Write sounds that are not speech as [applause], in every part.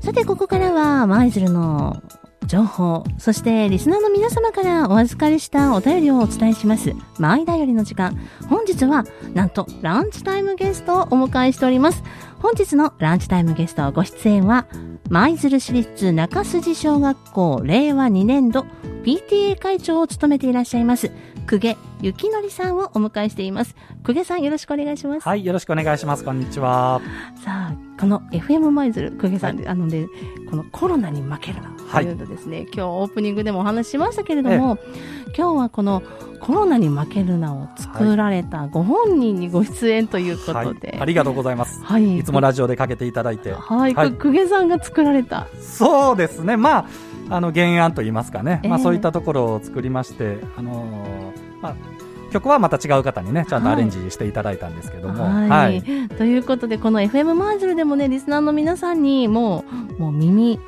さて、ここからは、舞鶴の情報、そしてリスナーの皆様からお預かりしたお便りをお伝えします。マイダよりの時間。本日は、なんと、ランチタイムゲストをお迎えしております。本日のランチタイムゲストご出演は、舞鶴市立中筋小学校令和2年度 PTA 会長を務めていらっしゃいます、久下幸則さんをお迎えしています。久下さんよろしくお願いします。はい、よろしくお願いします。こんにちは。さあ、この FM 舞鶴、久下さんで、はい、あので、このコロナに負けるなというのですね、はい、今日オープニングでもお話ししましたけれども、今日はこのコロナに負けるなを作られたご本人にご出演ということで、はい、ありがとうございます。はい。いつもラジオでかけていただいて。はい。はい、久下さんが作られた。そうですね。まあ、あの原案といいますかね、えー、まあ、そういったところを作りまして、あのー、まあ、曲はまた違う方にねちゃんとアレンジしていただいたんですけども。はい、はい、ということでこの FM マージュルでもねリスナーの皆さんにもうもう耳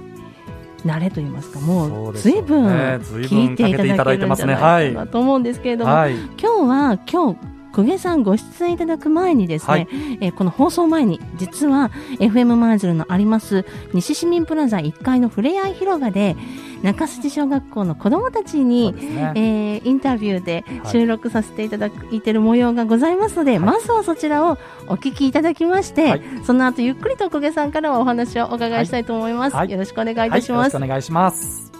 慣れと言いますかもうずいぶん聞いていただけるんじゃないかなと思うんですけれども、はい、今日は今日久下さんご出演いただく前にですね、はい、えー、この放送前に実は FM マーズルのあります西市民プラザ1階のふれあい広場で中筋小学校の子どもたちに、ね。えー、インタビューで収録させていただいている模様がございますので、はい、まずはそちらをお聞きいただきまして、はい、その後ゆっくりと久下さんからはお話をお伺いしたいと思います、よろしくお願いいたします、お願いします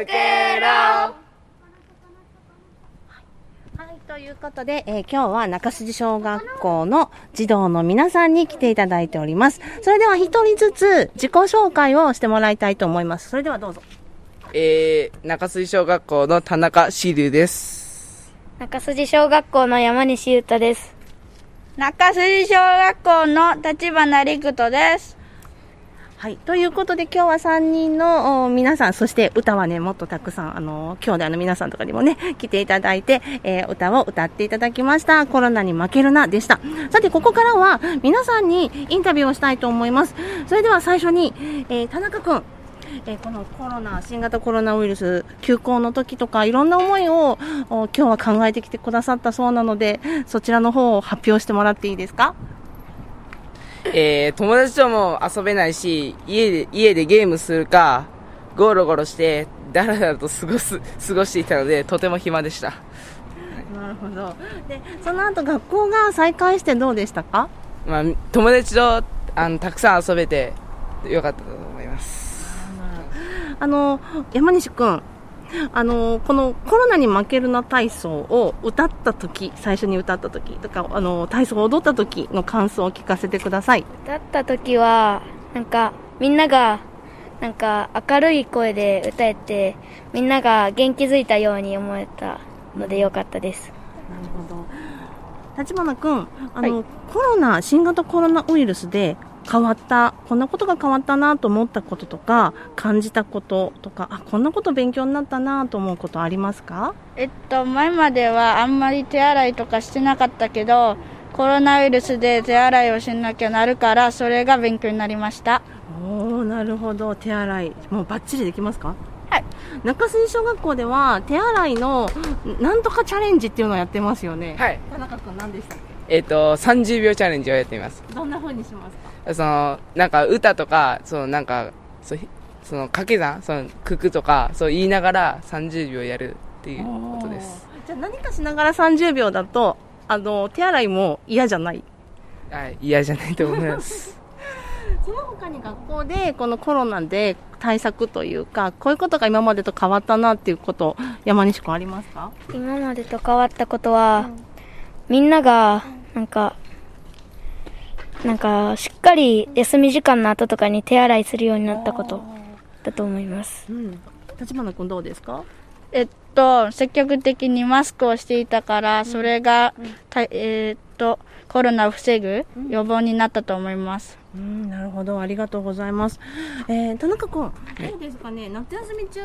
作ろうということで、えー、今日は中筋小学校の児童の皆さんに来ていただいております。それでは一人ずつ自己紹介をしてもらいたいと思います。それではどうぞ。えー、中筋小学校の田中志龍です。中筋小学校の山西優太です。中筋小学校の立花陸斗です。はい。ということで今日は3人の皆さん、そして歌はね、もっとたくさん、あの、兄弟の皆さんとかにもね、[laughs] 来ていただいて、えー、歌を歌っていただきました。コロナに負けるな、でした。さて、ここからは皆さんにインタビューをしたいと思います。それでは最初に、えー、田中くん。えー、このコロナ、新型コロナウイルス休校の時とか、いろんな思いを今日は考えてきてくださったそうなので、そちらの方を発表してもらっていいですか？えー、友達とも遊べないし、家で、家でゲームするか、ゴロゴロして、だらだらと過ごす、[laughs] 過ごしていたので、とても暇でした。なるほど。で、その後学校が再開してどうでしたか？まあ、友達と、あの、たくさん遊べて、よかったと思います。あの、山西くん、あのこのコロナに負けるな体操を歌った時最初に歌った時とかあの体操を踊った時の感想を聞かせてください。歌った時はなんかみんながなんか明るい声で歌えてみんなが元気づいたように思えたのでよかったです。なるほど。立花君あの、はい、コロナ新型コロナウイルスで変わったこんなことが変わったなと思ったこととか感じたこととかあこんなこと勉強になったなと思うことありますか？えっと前まではあんまり手洗いとかしてなかったけどコロナウイルスで手洗いをしなきゃなるからそれが勉強になりました。おおなるほど。手洗いもうバッチリできますか？はい。中洲小学校では手洗いのなんとかチャレンジっていうのをやってますよね。はい。田中君何でしたっけ？えっ、と30秒チャレンジをやってみます。どんなふうにしますか？その、なんか歌とか、そのなんか、そその掛け算、その九九とか、そう言いながら30秒やるっていうことです。じゃあ何かしながら30秒だと、あの、手洗いも嫌じゃない？はい、嫌じゃないと思います。[laughs] その他に学校でこのコロナで対策というか、こういうことが今までと変わったなっていうこと、山西君ありますか？今までと変わったことは、うん、みんなが、なんか、なんか、しっかり休み時間の後とかに手洗いするようになったことだと思います。うん。立花君どうですか？えっと、積極的にマスクをしていたから、それが、うん、えー、っと、コロナを防ぐ予防になったと思います。うん、なるほど、ありがとうございます。えー、田中君、どうですかね、夏休み中、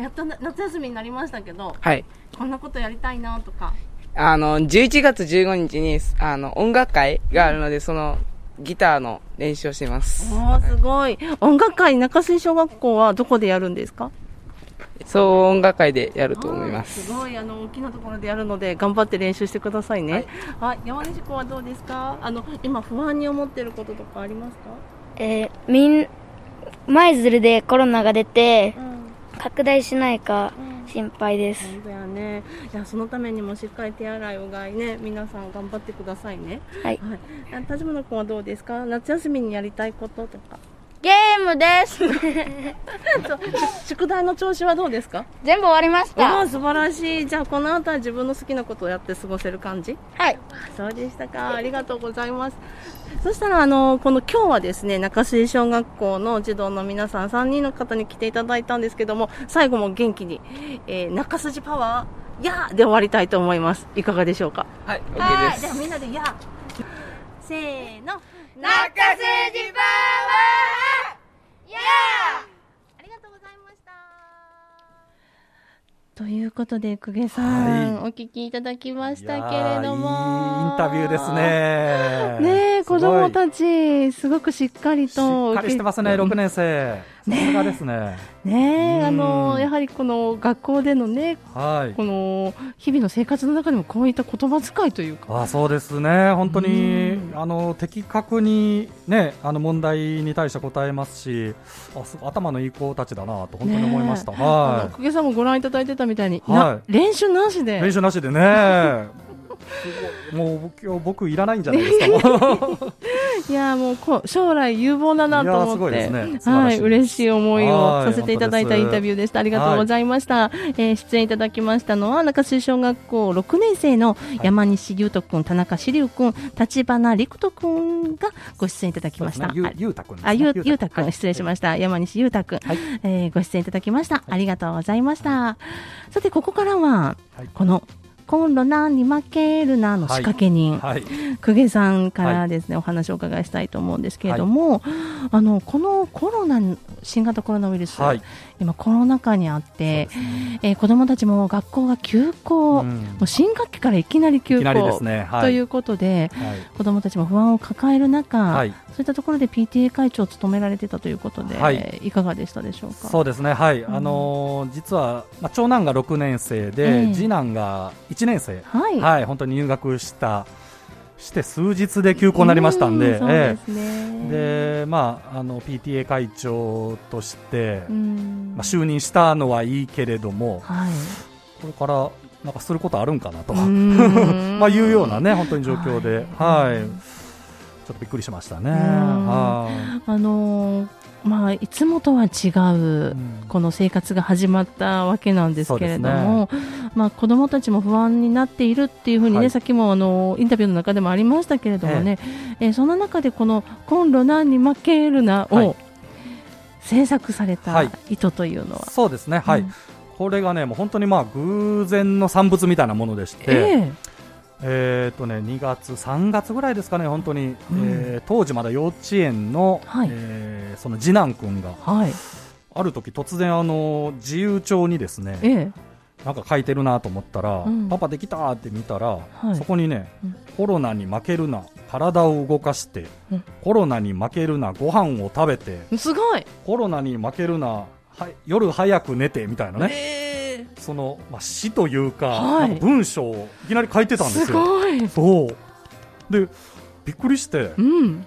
やっと夏休みになりましたけど、はい。こんなことやりたいなとか。あの、11月15日に、あの、音楽会があるので、その、ギターの練習をしてます。おすごい。音楽会、中水小学校はどこでやるんですか？そう音楽会でやると思います。すごい、あの、大きなところでやるので、頑張って練習してくださいね。はい、山西君はどうですか？あの、今不安に思ってることとかありますか？えー、みん、舞鶴でコロナが出て、うん、拡大しないか、心配です。本当やね。いや、そのためにもしっかり手洗いうがいね、皆さん頑張ってくださいね。はい。はい。田島君はどうですか？夏休みにやりたいこととか。ゲームです。[laughs] 宿題の調子はどうですか？全部終わりました。あ素晴らしい。じゃあこの後は自分の好きなことをやって過ごせる感じ？はい。そうでしたか。ありがとうございます。そしたらあのこの今日はですね中水小学校の児童の皆さん3人の方に来ていただいたんですけども最後も元気に、えー、中筋パワーやで終わりたいと思います。いかがでしょうか？はい OK です。じゃあみんなでやせーの中筋パワーやありがとうございましたということで、公家さん、はい、お聞きいただきましたけれども。いいインタビューですね。ね子供たち、すごくしっかりと。しっかりしてますね、6年生。さすがですね。ねあの、やはりこの学校でのね、はい、この日々の生活の中でもこういった言葉遣いというか。あそうですね、本当に、あの、的確にね、あの問題に対して答えますし、あ頭のいい子たちだなと本当に思いました。はい。久家さんもご覧いただいてたみたいに、はい、練習なしで。練習なしでね。[laughs] もう今日僕いらないんじゃないですか？[laughs] いやもうこ将来有望だなと思って、ね、はい嬉しい思いをさせていただいたインタビューでした。ありがとうございました。はい、えー、出演いただきましたのは中洲小学校6年生の山西優斗君、田中志龍君、立花陸斗君がご出演いただきました。ね、ゆうた君、あ、ゆうた君失礼しました。山西優太君、はい、えー、ご出演いただきました。ありがとうございました。さてここからは、このコロナに負けるなの仕掛け人、はい。公家さんからですね、はい、お話をお伺いしたいと思うんですけれども、はい、あのこのコロナ新型コロナウイルス、はい、今コロナ禍にあって、ね。えー、子どもたちも学校が休校、うん、もう新学期からいきなり休校、ね、ということで、はい、子どもたちも不安を抱える中、はい、そういったところで PTA 会長を務められてたということで、はい、いかがでしたでしょうか？そうですね、はい、うん、あのー、実は、まあ、長男が6年生で、えー、次男が1年生、はい、はい、本当に入学したして数日で休校になりましたんで、ででまああの PTA 会長として、まあ就任したのはいいけれども、はい、これからなんかすることあるんかなと。[laughs] まあいうようなね本当に状況で、はい、はい、ちょっとびっくりしましたね。あのーまあ、いつもとは違う、この生活が始まったわけなんですけれども、ね、まあ、子どもたちも不安になっているっていうふうにね、はい、さっきもあのインタビューの中でもありましたけれどもね、ええ。その中でこの「コンロナに負けるな」を制作された意図というのは、はい、そうですね、はい、うん、これがねもう本当にまあ偶然の産物みたいなものでして、えーえーとね、2月、3月ぐらいですかね、本当に、うん、えー、当時まだ幼稚園の、はい、えー、その次男君が、はい、ある時突然あの自由帳にですね、ええ、なんか書いてるなと思ったら、うん、パパできたって見たら、はい、そこにね、うん、コロナに負けるな、体を動かして、うん、コロナに負けるな、ご飯を食べて、すごい。コロナに負けるな、は夜早く寝てみたいなね。えーその、まあ、詩というかはい、か文章をいきなり書いてたんですよ。すそう。でびっくりして、うん、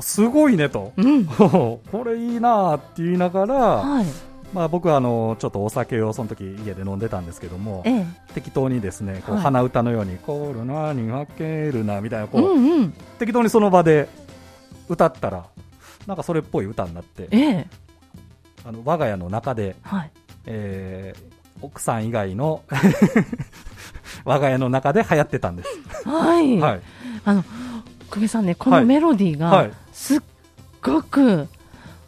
すごいねと、うん、[laughs] これいいなって言いながら、はい、まあ、僕はあのちょっとお酒をその時家で飲んでたんですけども、ええ、適当にですねこう鼻歌のように、コロナに負けるなみたいなこう、うんうん、適当にその場で歌ったらなんかそれっぽい歌になって、え、あの我が家の中で、はい。えー、奥さん以外の [laughs] 我が家の中で流行ってたんです。はい。はい、あの、久米さんね、このメロディーが、すっごく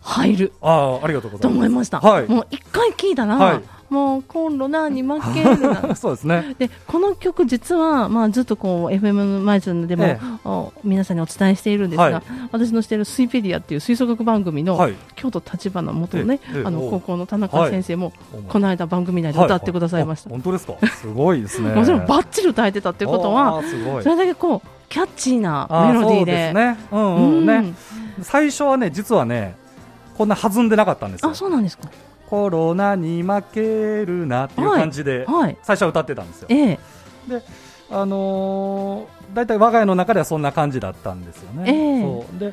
入る。ああ、ありがとうございます。と思いました。はい。もう一回聞いたら、はい、もうコンロナに負けるな。[laughs] そうですね。でこの曲実は、まあ、ずっとこう FM マイズンでも、ええ、皆さんにお伝えしているんですが、はい、私のしているスイペディアっていう吹奏楽番組の、はい、京都立花元ね、え、あの高校の田中先生も、この間番組内で歌ってくださいました、本当ですか？すごいですね。もちろんバッチリ歌えてたっていうことはそれだけこうキャッチーなメロディーで。ね。うんうんね、最初はね実はねこんな弾んでなかったんですよ。あそうなんですかコロナに負けるなっていう感じで、最初は歌ってたんですよ、であのー、大体我が家の中ではそんな感じだったんですよね、えー、そう。で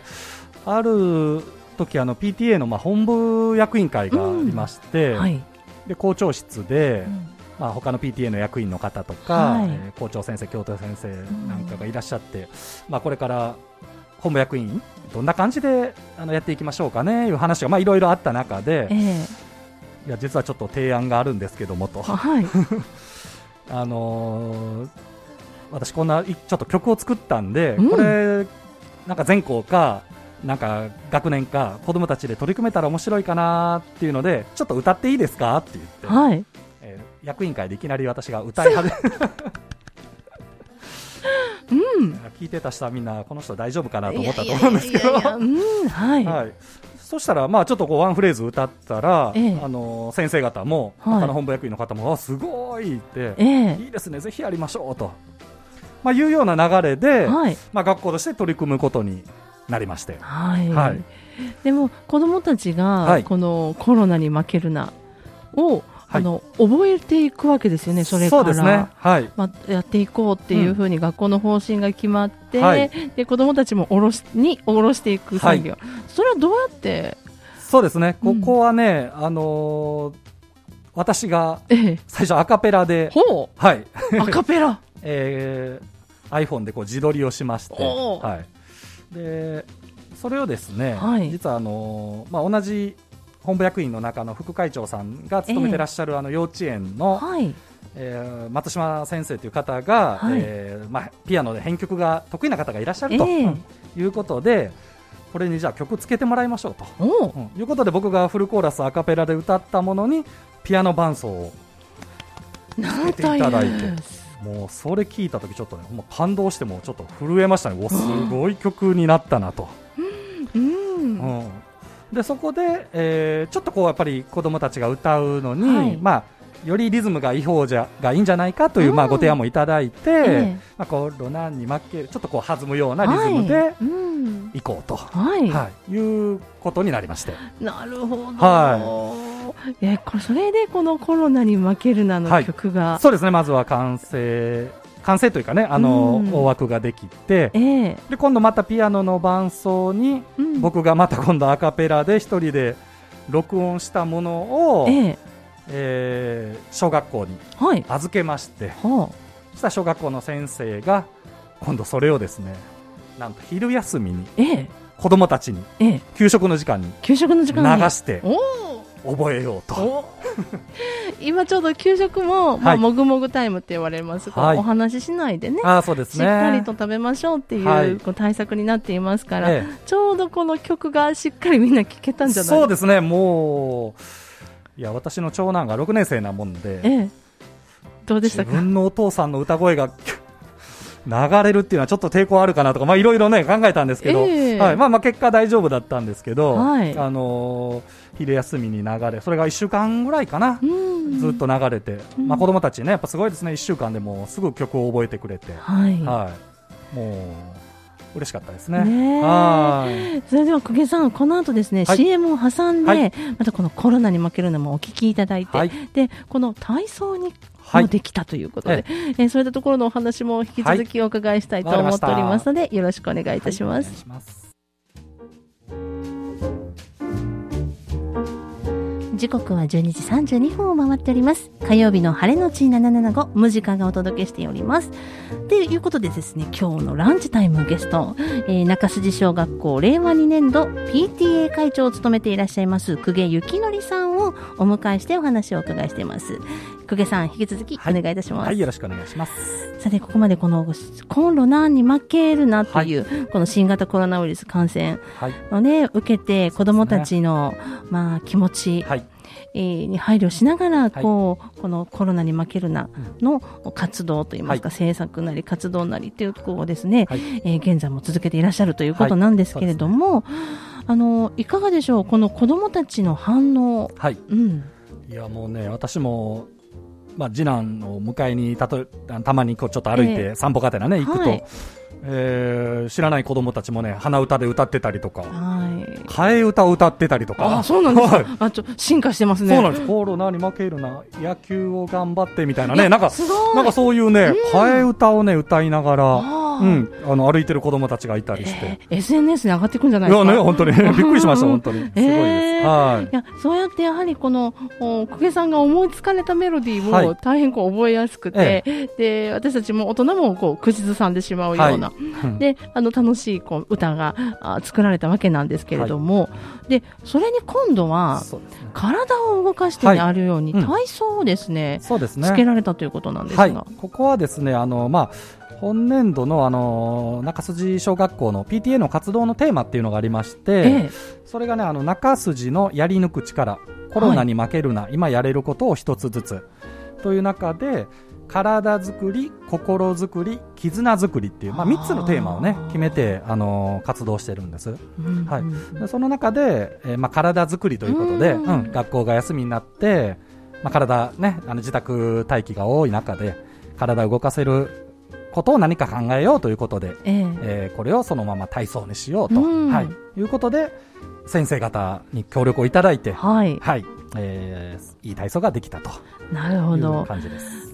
ある時あの PTA のまあ本部役員会がありまして、うん。はい、で校長室で、うん。まあ、他の PTA の役員の方とか、はい、えー、校長先生、教頭先生なんかがいらっしゃって、うん、まあ、これから本部役員、どんな感じであのやっていきましょうかねいう話がいろいろあった中で、えー、いや実はちょっと提案があるんですけどもと、はい、[laughs] あのー、私、こんなちょっと曲を作ったんで、うん、これ、なんか全校か、なんか学年か子供たちで取り組めたら面白いかなっていうのでちょっと歌っていいですか？って言って、はい、役員会でいきなり私が歌い始め [laughs] [laughs] うん、聞いてた人はみんなこの人大丈夫かなと思ったと思うんですけど、はいそしたら、まあ、ちょっとこうワンフレーズ歌ったら、ええ、あの先生方も、はい、他の本部役員の方も、すごいって、え、いいですね、ぜひやりましょうと、まあ、いうような流れで、はい、まあ、学校として取り組むことになりまして。はい、はい、でも子どもたちが、このコロナに負けるなをあの覚えていくわけですよね、それから、ねはい、まあ、やっていこうっていうふうに学校の方針が決まって、うん、で子どもたちもおろしに下ろしていく作業、はい、それはどうやって？そうですね、ここはね、うん、あのー、私が最初、アカペラで、ほう。はい、アカペラ、[laughs] えー、iPhone でこう自撮りをしまして、はい、でそれをですね、はい、実はあのー、まあ、同じ本部役員の中の副会長さんが勤めてらっしゃるあの幼稚園の、はい、えー、松島先生という方が、はい、えー、まあ、ピアノで編曲が得意な方がいらっしゃると、えー、いうことでこれにじゃあ曲つけてもらいましょうと、う。ん、いうことで僕がフルコーラスアカペラで歌ったものにピアノ伴奏をつけていただいて。もうそれ聞いた時ちょっとねもう感動してもちょっと震えましたね。おすごい曲になったなと、うん、うんでそこで、えー、ちょっとこうやっぱり子供たちが歌うのに、はい、まあよりリズムがいい方じゃがいいんじゃないかという、うん、まあご提案もいただいて、えー、まあこうロナンに負けるちょっとこう弾むようなリズムでいこうと、はい、はい、いうことになりまして。なるほど。はい。えこれそれでこのコロナに負けるなの曲が、はい、そうですね。まずは完成完成というかねあの、うん、大枠ができて、えー、で今度またピアノの伴奏に、うん、僕がまた今度アカペラで一人で録音したものを、えー、えー、小学校に預けまして、はい、そしたら小学校の先生が今度それをですねなんと昼休みに、えー、子供たちに、えー、給食の時間に給食の時間流して覚えようと。[laughs] 今ちょうど給食も、まあ、もぐもぐタイムって言われますが、はい、お話ししないでね。あそうですね。しっかりと食べましょうっていう,、はい、こう対策になっていますから、ええ、ちょうどこの曲がしっかりみんな聴けたんじゃない？そうですね。もういや私の長男が6年生なもんで、ええ、どうでしたか？自分のお父さんの歌声が流れるっていうのはちょっと抵抗あるかなとか、まあいろいろね考えたんですけど、えー、はい、まあまあ結果大丈夫だったんですけど、はい、あのー、昼休みに流れ、それが1週間ぐらいかな、ずっと流れて、まあ子供たちね、やっぱすごいですね、1週間でもすぐ曲を覚えてくれて、はい、はい、もう。嬉しかったですね。ねはい。それでは久下さん、この後ですね、はい、CM を挟んで、はい、またこのコロナに負けるのもお聞きいただいて、はい、で、この体操にもできたということで、はい、えー、そういったところのお話も引き続きお伺いしたいと思っておりますので、よろしくお願いいたします。時刻は12時32分を回っております。火曜日の晴れのち775、無時間がお届けしております。ということでですね、今日のランチタイムゲスト、えー、中筋小学校令和2年度 PTA 会長を務めていらっしゃいます、久下幸則さんをお迎えしてお話をお伺いしています。久下さん、引き続きお願いいたします。はい、はい、よろしくお願いします。さて、ここまでこのコンロナンに負けるなという、はい、この新型コロナウイルス感染をね、受けて子供たちの、ね、まあ気持ち、はい。えー、に配慮しながら、こう、はい、このコロナに負けるなの活動といいますか、はい、政策なり活動なりっていうところをですね、はい、えー、現在も続けていらっしゃるということなんですけれども、はいあのいかがでしょう、この子どもたちの反応。はい、うん、いやもうね、私もまあ、次男を迎えにたとたまにこうちょっと歩いて散歩がてらね、行くと、はい、えー、知らない子供たちもね、鼻歌で歌ってたりとか、はい、替え歌を歌ってたりとか。あ、そうなんですか？あ、ちょ、進化してますね。そうなんです。コロナに負けるな、野球を頑張ってみたいなね、なんか、なんかそういうね、替え歌をね、歌いながら、うん、あの歩いてる子供たちがいたりして、えー、SNS に上がっていくんじゃないですか？いやね、本当に。[laughs] びっくりしました、本当に。すごいです。えー、はい。いや、そうやってやはりこのお久さんが思いつかれたメロディーを大変こう覚えやすくて、はい、で私たちも大人もこう口ずさんでしまうような、はい、であの楽しいこう歌があ作られたわけなんですけれども、はい、でそれに今度は、ね、体を動かしてあるように、体操をですね、そうですね。つけられたということなんですが、ここはですねあのまあ本年度のあの中筋小学校の PTA の活動のテーマっていうのがありまして、ええ、それがねあの中筋のやり抜く力コロナに負けるな、はい、今やれることを一つずつ。という中で体づくり、心づくり、絆づくりっていう、まあ、3つのテーマをね、決めて、あのー、活動してるんです。はい。でその中で、えー、まあ、体づくりということで、うん、学校が休みになって、まあ、体ね、あの、自宅待機が多い中で、体を動かせることを何か考えようということで、えー、えー、これをそのまま体操にしようと、はい、いうことで、先生方に協力をいただいて、はい、はい、えー、いい体操ができたと。なるほど。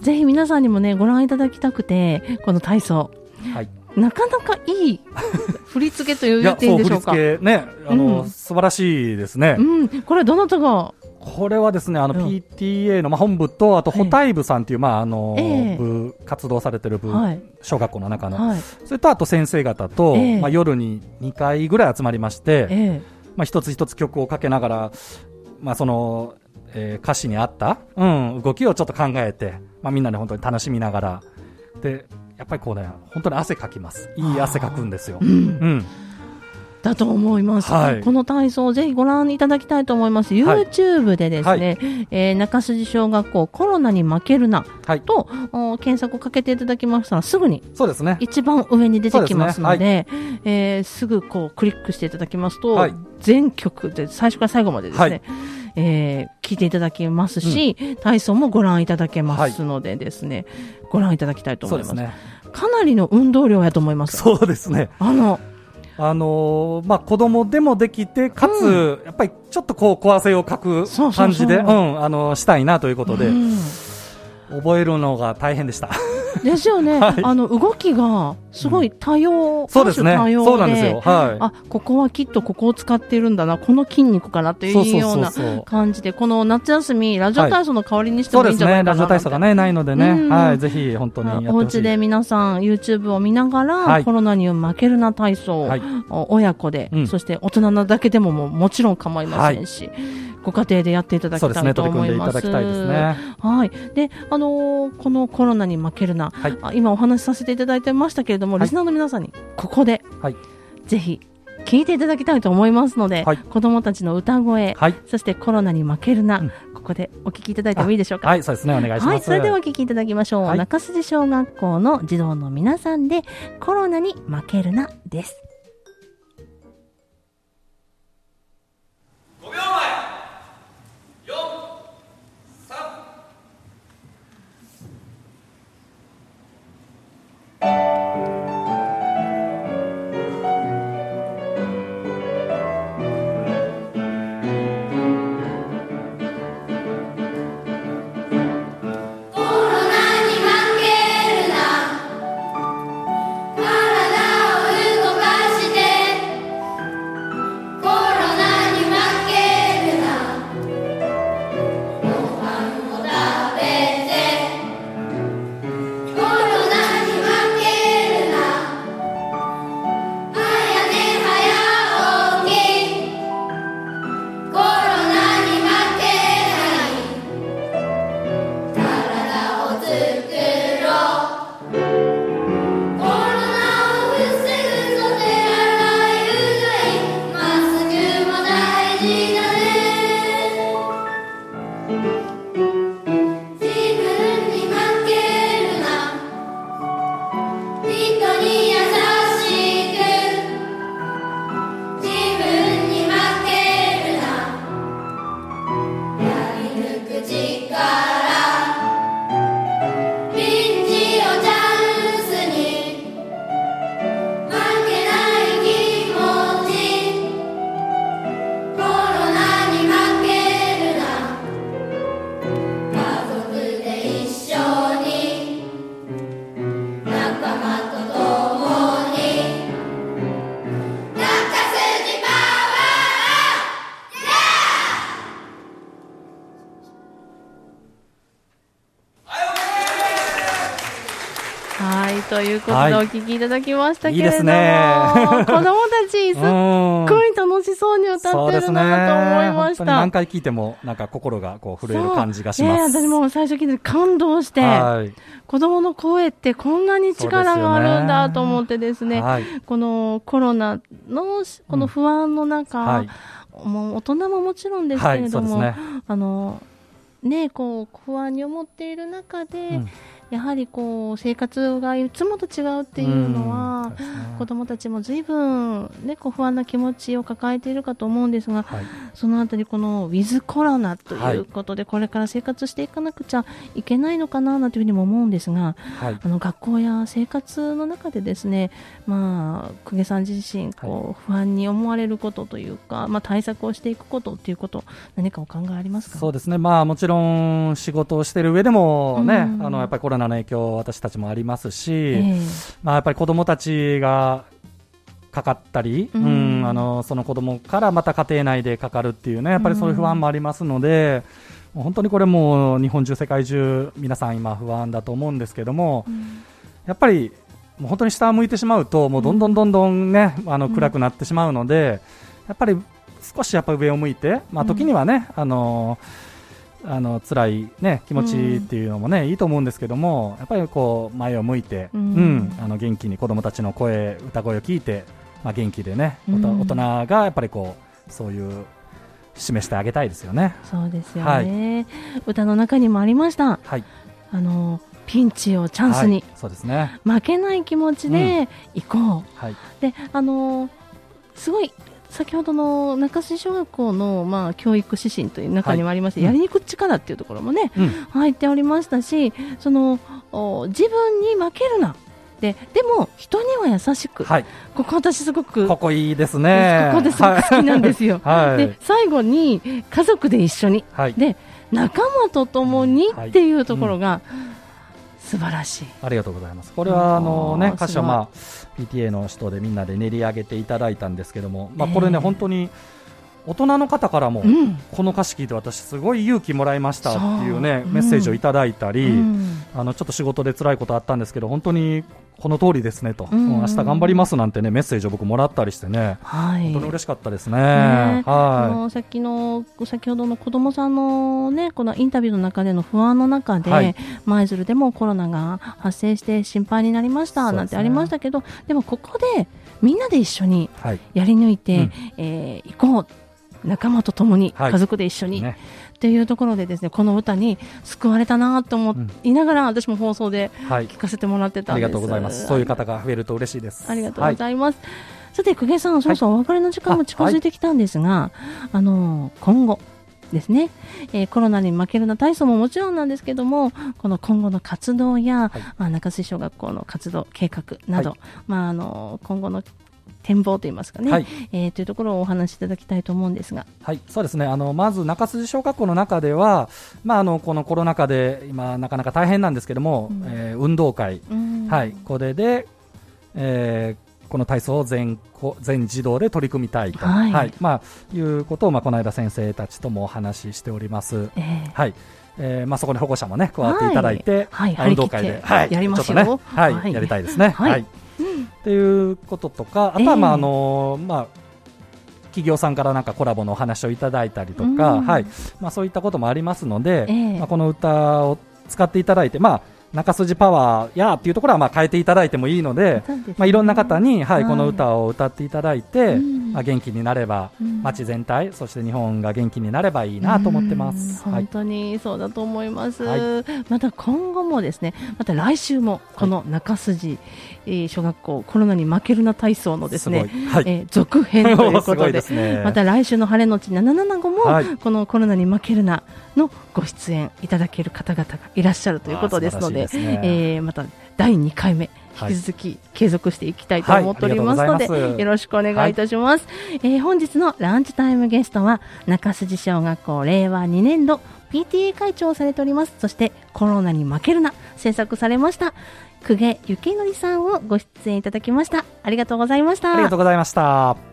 ぜひ皆さんにもね、ご覧いただきたくて、この体操。はい。なかなかいい [laughs] 振り付けという言っていいんでしょうか。振り付けね、あの、うん、素晴らしいですね。うん。これはどなたが？これはですね、あの、PTA の、まあ、本部と、あと、補体部さんっていう、まあ、あの、部、活動されてる部、小学校の中の、それと、あと先生方と、まあ、夜に2回ぐらい集まりまして、まあ、一つ一つ曲をかけながら、まあ、その、えー、歌詞に合った、うん、動きをちょっと考えて、まあ、みんなで本当に楽しみながら、で、やっぱりこうね、本当に汗かきます。いい汗かくんですよ。うん、うん。だと思います、はい、この体操ぜひご覧いただきたいと思います。YouTube でですね、はい、えー、中筋小学校コロナに負けるなと、はい、検索をかけていただきましたらすぐにそうですね。一番上に出てきますので、ね。はい、えー、すぐこうクリックしていただきますと、はい、全曲で最初から最後までですね、はい、えー、聞いていただけますし、うん、体操もご覧いただけますのでですね、ご覧いただきたいと思います。ね、かなりの運動量やと思います。そうですね。あの、あのー、まあ、子供でもできて、かつ、うん、やっぱりちょっとこう、小汗をかく感じで、うん、あの、したいなということで、うん、覚えるのが大変でした。[laughs] ですよね、はい、あの動きがすごい多様、うん、そうですね、そうなんですよ、はい、あここはきっとここを使ってるんだな、この筋肉かなというような感じで、この夏休み、ラジオ体操の代わりにしてもいいんじゃないかな、はい、ね、ラジオ体操が、ね、ないのでね、うん、はい、ぜひ本当にお家で皆さん、YouTube を見ながら、はい、コロナに負けるな体操、はい、親子で、うん、そして大人なだけでもももちろん構いませんし。ご家庭でやっていただきたいと思います。そうですね、取り組んでいただきたいですね。はい。で、あのー、このコロナに負けるな、はい、今お話しさせていただいてましたけれども、リスナーの皆さんにここで、はい、ぜひ聞いていただきたいと思いますので、はい、子供たちの歌声、はい、そしてコロナに負けるな、うん、ここでお聞きいただいてもいいでしょうか？はい、そうですね、お願いします。はい、それではお聞きいただきましょう。はい、中筋小学校の児童の皆さんで、コロナに負けるなです。いうことでお聞きいただきましたけれども、はい、いい子供たち、すっごい楽しそうに歌ってるなと思いました。ね、何回聞いても、なんか心がこう震える感じがします。ね、私も最初聞いて感動して、はい、子供の声ってこんなに力があるんだと思ってですね、すねはい、このコロナのこの不安の中、うんはい。もう大人ももちろんですけれども、あのねこう不安に思っている中で、うんやはりこう生活がいつもと違うっていうのは、うん。ね、子どもたちもずいぶん、ね、こう不安な気持ちを抱えているかと思うんですが、はい、そのあたりこのウィズコロナということで、これから生活していかなくちゃいけないのかななんていうふうにも思うんですが、はい、あの学校や生活の中でですね、まあ、久下さん自身こう、不安に思われることというか、まあ、対策をしていくことということ何かお考えありますか？そうですね、まあ、もちろん仕事をしている上でもね、うん、あのやっぱりコロナの影響私たちもありますし、えー、まあ、やっぱり子どもたちがかかったり、うん、あのその子供からまた家庭内でかかるっていうねやっぱりそういう不安もありますので、うん、本当にこれも日本中世界中皆さん今不安だと思うんですけども、うん、やっぱりもう本当に下を向いてしまうともうどんどんどんどんねあの暗くなってしまうので、やっぱり少しやっぱ上を向いて、まあ、時にはね、あのーあの辛いね気持ちっていうのもね、うん、いいと思うんですけどもやっぱりこう前を向いて、うん、うん、あの元気に子供たちの声歌声を聞いて、まあ、元気でね、うん、大人がやっぱりこうそういう示してあげたいですよね。そうですよね、はい、歌の中にもありました。はい。あのピンチをチャンスに、はい、そうですね。負けない気持ちで行こう。はい。で、あのすごい先ほどの中洲小学校の、まあ、教育指針という中にもありまして、はい、やりにく力っていうところもね、うん、入っておりましたしその自分に負けるなででも人には優しく、はい、ここ私すごくここいいですね。ここです。ごく好きなんですよ、[laughs] はい、で最後に家族で一緒に、はい、で仲間と共にっていうところが、うん素晴らしい。ありがとうございます。これはあのね歌詞はまあ PTA の人でみんなで練り上げていただいたんですけども、まあ、これね、本当に大人の方からも、この歌詞聞いて私すごい勇気もらいましたっていうねメッセージをいただいたり、あのちょっと仕事で辛いことあったんですけど本当にこの通りですねと、うん、明日頑張りますなんてねメッセージを僕もらったりしてね、はい、本当に嬉しかったですね。ね。はい。さっきの先ほどの子供さんのねこのインタビューの中での不安の中で、はい、舞鶴でもコロナが発生して心配になりましたなんてありましたけど、ででもここでみんなで一緒にやり抜いて、はいうん、えー、行こう。仲間と共に、家族で一緒に、ね、っていうところでですねこの歌に救われたなと思いながら、私も放送で聞かせてもらってたんです、はい、ありがとうございます。そういう方が増えると嬉しいです。ありがとうございます、はい、さて久下さんそろそろお別れの時間も近づいてきたんですが、はい、あの今後ですね、えー、コロナに負けるな体操ももちろんなんですけどもこの今後の活動や、はい、まあ、中洲小学校の活動計画など、はい、まあ、あの今後の展望といいますかね、はい、えー、というところをお話しいただきたいと思うんですが、はい、そうですね。あのまず中筋小学校の中では、まあ、あのこのコロナ禍で今、なかなか大変なんですけども、うん、えー、運動会、はい、これで、えー、この体操を全全児童で取り組みたいと、はい、はい、まあ、いうことを、まあ、この間先生たちともお話ししております。えー、はい。えーまあ、そこに保護者もね加わっていただいて、はい。はい、運動会で、はい、やりましょう、ね、はい、やりたいですね。はいっていうこととか、あとはまああのまあ企業さんからなんかコラボのお話をいただいたりとか、はい。まあ、そういったこともありますので、まあ、この歌を使っていただいて、まあ、中筋パワーやっていうところはまあ変えていただいてもいいので、ね、まあ、いろんな方に、はい、この歌を歌っていただいて、まあ、元気になれば、街全体そして日本が元気になればいいなと思ってます、本当にそうだと思います、はい、また今後もですねまた来週もこの中筋、え小学校コロナに負けるな体操のですねはい、えー、続編ということで [laughs] ね、また来週の晴れのち775も、はい、このコロナに負けるなのご出演いただける方々がいらっしゃるということですので、でね、えー、また第2回目引き続き継続していきたいと思っておりますので、はい、よろしくお願いいたします、はい、えー、本日のランチタイムゲストは中筋小学校令和2年度 PTA 会長をされております。そしてコロナに負けるな制作されました久下幸則さんをご出演いただきました。ありがとうございました。ありがとうございました